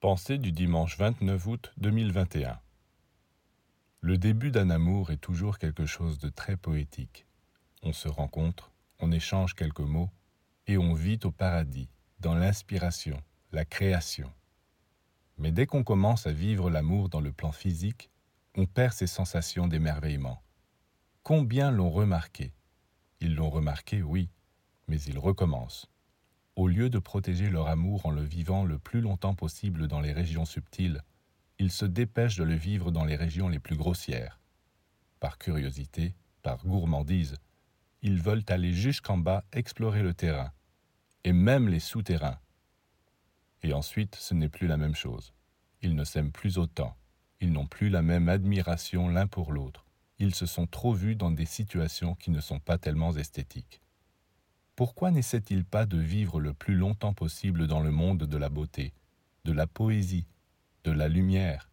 Pensée du dimanche 29 août 2021 Le début d'un amour est toujours quelque chose de très poétique. On se rencontre, on échange quelques mots, et on vit au paradis, dans l'inspiration, la création. Mais dès qu'on commence à vivre l'amour dans le plan physique, on perd ces sensations d'émerveillement. Combien l'ont remarqué? Ils l'ont remarqué, oui, mais ils recommencent au lieu de protéger leur amour en le vivant le plus longtemps possible dans les régions subtiles, ils se dépêchent de le vivre dans les régions les plus grossières. Par curiosité, par gourmandise, ils veulent aller jusqu'en bas explorer le terrain, et même les souterrains. Et ensuite, ce n'est plus la même chose. Ils ne s'aiment plus autant, ils n'ont plus la même admiration l'un pour l'autre, ils se sont trop vus dans des situations qui ne sont pas tellement esthétiques pourquoi n'essaie-t-il pas de vivre le plus longtemps possible dans le monde de la beauté, de la poésie, de la lumière,